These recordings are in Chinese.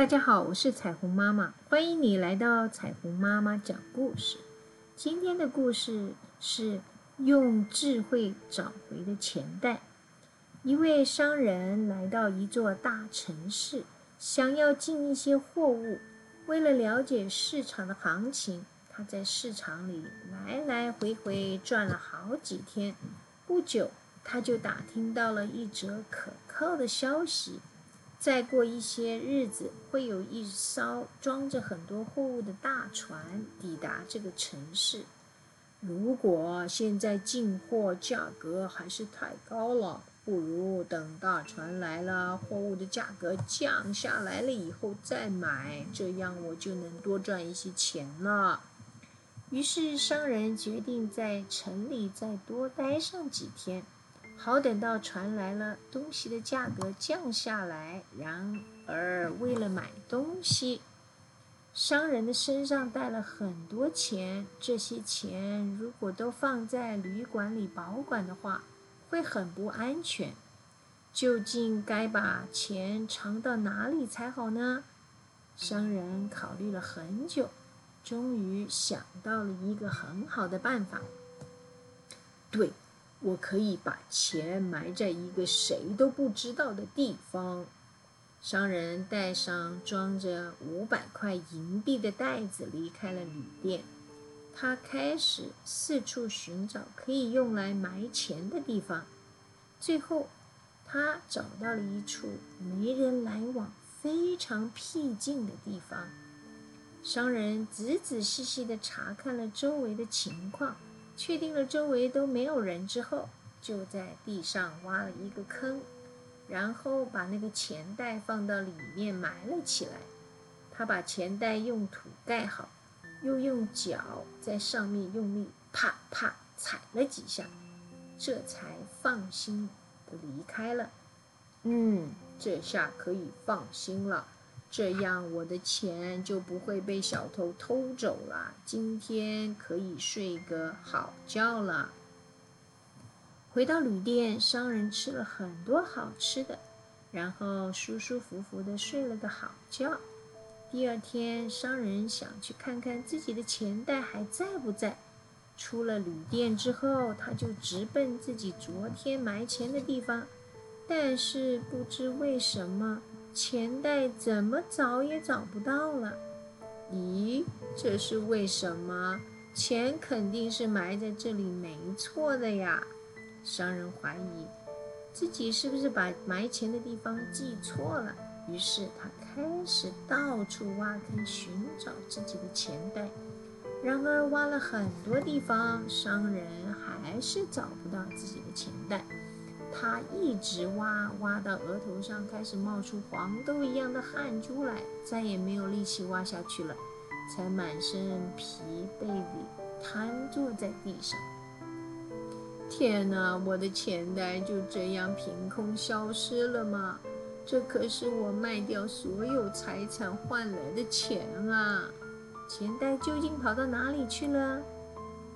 大家好，我是彩虹妈妈，欢迎你来到彩虹妈妈讲故事。今天的故事是用智慧找回的钱袋。一位商人来到一座大城市，想要进一些货物。为了了解市场的行情，他在市场里来来回回转了好几天。不久，他就打听到了一则可靠的消息。再过一些日子，会有一艘装着很多货物的大船抵达这个城市。如果现在进货价格还是太高了，不如等大船来了，货物的价格降下来了以后再买，这样我就能多赚一些钱了。于是商人决定在城里再多待上几天。好，等到船来了，东西的价格降下来。然而，为了买东西，商人的身上带了很多钱。这些钱如果都放在旅馆里保管的话，会很不安全。究竟该把钱藏到哪里才好呢？商人考虑了很久，终于想到了一个很好的办法。对。我可以把钱埋在一个谁都不知道的地方。商人带上装着五百块银币的袋子，离开了旅店。他开始四处寻找可以用来埋钱的地方。最后，他找到了一处没人来往、非常僻静的地方。商人仔仔细细地查看了周围的情况。确定了周围都没有人之后，就在地上挖了一个坑，然后把那个钱袋放到里面埋了起来。他把钱袋用土盖好，又用脚在上面用力啪啪踩了几下，这才放心的离开了。嗯，这下可以放心了。这样我的钱就不会被小偷偷走了。今天可以睡个好觉了。回到旅店，商人吃了很多好吃的，然后舒舒服服的睡了个好觉。第二天，商人想去看看自己的钱袋还在不在。出了旅店之后，他就直奔自己昨天埋钱的地方，但是不知为什么。钱袋怎么找也找不到了，咦，这是为什么？钱肯定是埋在这里没错的呀。商人怀疑自己是不是把埋钱的地方记错了，于是他开始到处挖坑寻找自己的钱袋。然而挖了很多地方，商人还是找不到自己的钱袋。他一直挖，挖到额头上开始冒出黄豆一样的汗珠来，再也没有力气挖下去了，才满身疲惫地瘫坐在地上。天哪，我的钱袋就这样凭空消失了吗？这可是我卖掉所有财产换来的钱啊！钱袋究竟跑到哪里去了？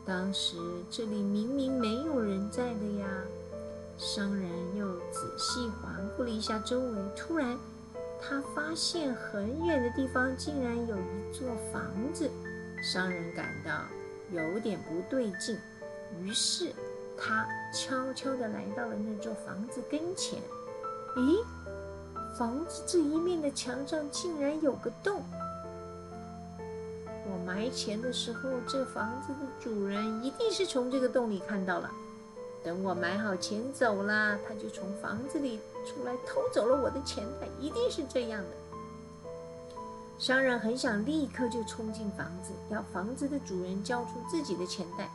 当时这里明明没有人在的呀。商人又仔细环顾了一下周围，突然，他发现很远的地方竟然有一座房子。商人感到有点不对劲，于是他悄悄地来到了那座房子跟前。咦，房子这一面的墙上竟然有个洞！我埋钱的时候，这房子的主人一定是从这个洞里看到了。等我买好钱走了，他就从房子里出来偷走了我的钱袋，一定是这样的。商人很想立刻就冲进房子，要房子的主人交出自己的钱袋，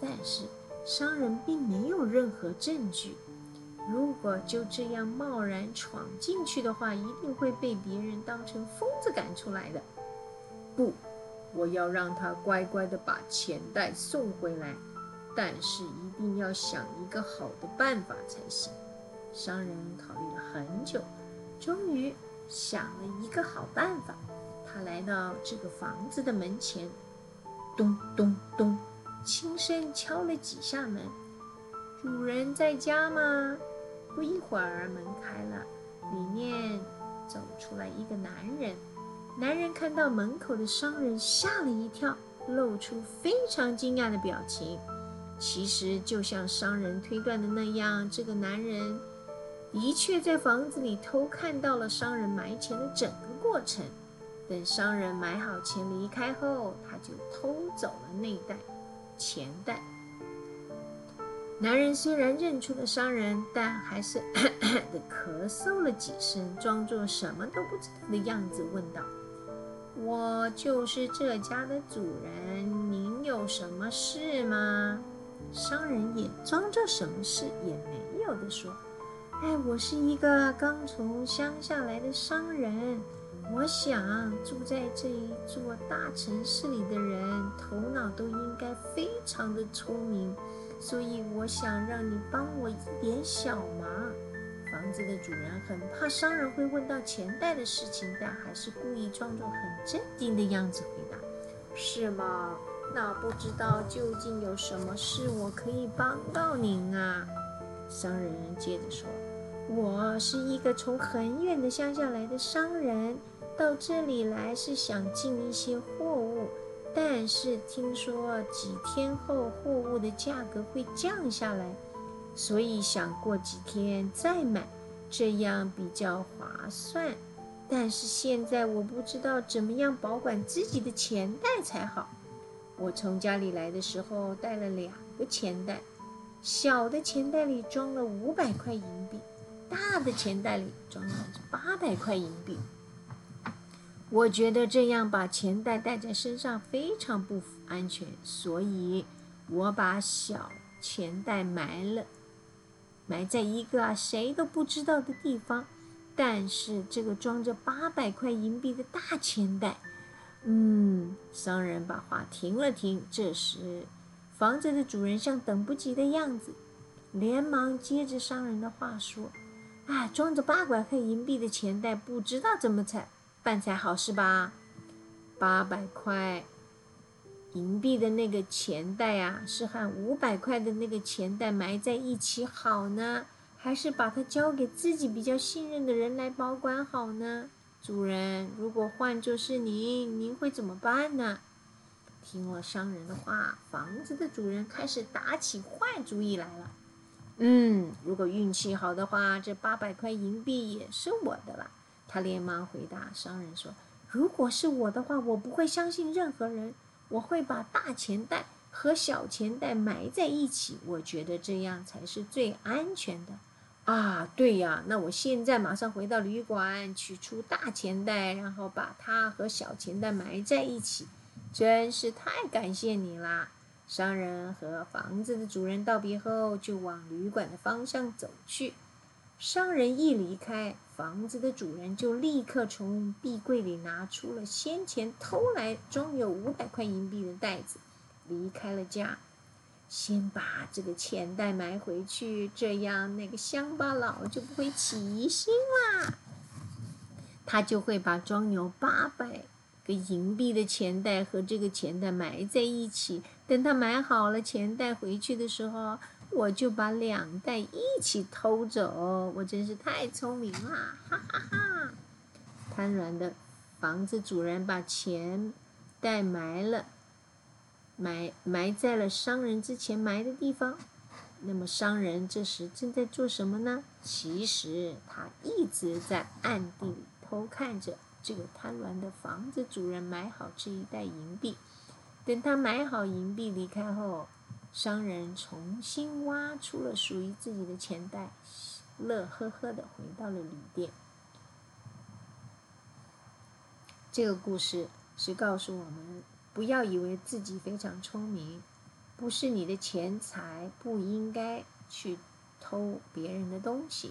但是商人并没有任何证据。如果就这样贸然闯进去的话，一定会被别人当成疯子赶出来的。不，我要让他乖乖的把钱袋送回来。但是一定要想一个好的办法才行。商人考虑了很久，终于想了一个好办法。他来到这个房子的门前，咚咚咚，轻声敲了几下门。主人在家吗？不一会儿，门开了，里面走出来一个男人。男人看到门口的商人，吓了一跳，露出非常惊讶的表情。其实，就像商人推断的那样，这个男人的确在房子里偷看到了商人埋钱的整个过程。等商人买好钱离开后，他就偷走了那袋钱袋。男人虽然认出了商人，但还是 的咳嗽了几声，装作什么都不知道的样子，问道：“我就是这家的主人，您有什么事吗？”商人也装作什么事也没有的说：“哎，我是一个刚从乡下来的商人。”我想住在这一座大城市里的人，头脑都应该非常的聪明，所以我想让你帮我一点小忙。房子的主人很怕商人会问到钱袋的事情，但还是故意装作很镇定的样子回答：“是吗？不知道究竟有什么事我可以帮到您啊？”商人接着说：“我是一个从很远的乡下来的商人。”到这里来是想进一些货物，但是听说几天后货物的价格会降下来，所以想过几天再买，这样比较划算。但是现在我不知道怎么样保管自己的钱袋才好。我从家里来的时候带了两个钱袋，小的钱袋里装了五百块银币，大的钱袋里装了八百块银币。我觉得这样把钱袋带在身上非常不安全，所以我把小钱袋埋了，埋在一个谁都不知道的地方。但是这个装着八百块银币的大钱袋，嗯，商人把话停了停。这时，房子的主人像等不及的样子，连忙接着商人的话说：“哎，装着八百块银币的钱袋，不知道怎么才。”办才好是吧？八百块银币的那个钱袋啊，是和五百块的那个钱袋埋在一起好呢，还是把它交给自己比较信任的人来保管好呢？主人，如果换作是您，您会怎么办呢？听了商人的话，房子的主人开始打起坏主意来了。嗯，如果运气好的话，这八百块银币也是我的了。他连忙回答商人说：“如果是我的话，我不会相信任何人。我会把大钱袋和小钱袋埋在一起，我觉得这样才是最安全的。”啊，对呀，那我现在马上回到旅馆，取出大钱袋，然后把它和小钱袋埋在一起。真是太感谢你啦！商人和房子的主人道别后，就往旅馆的方向走去。商人一离开。房子的主人就立刻从壁柜里拿出了先前偷来装有五百块银币的袋子，离开了家，先把这个钱袋埋回去，这样那个乡巴佬就不会起疑心啦。他就会把装有八百个银币的钱袋和这个钱袋埋在一起。等他买好了钱袋回去的时候。我就把两袋一起偷走，我真是太聪明啦！哈哈哈！贪婪的房子主人把钱袋埋了，埋埋在了商人之前埋的地方。那么商人这时正在做什么呢？其实他一直在暗地里偷看着这个贪婪的房子主人埋好这一袋银币。等他埋好银币离开后。商人重新挖出了属于自己的钱袋，乐呵呵的回到了旅店。这个故事是告诉我们，不要以为自己非常聪明，不是你的钱财不应该去偷别人的东西。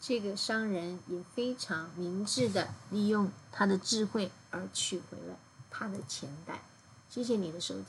这个商人也非常明智的利用他的智慧而取回了他的钱袋。谢谢你的收听。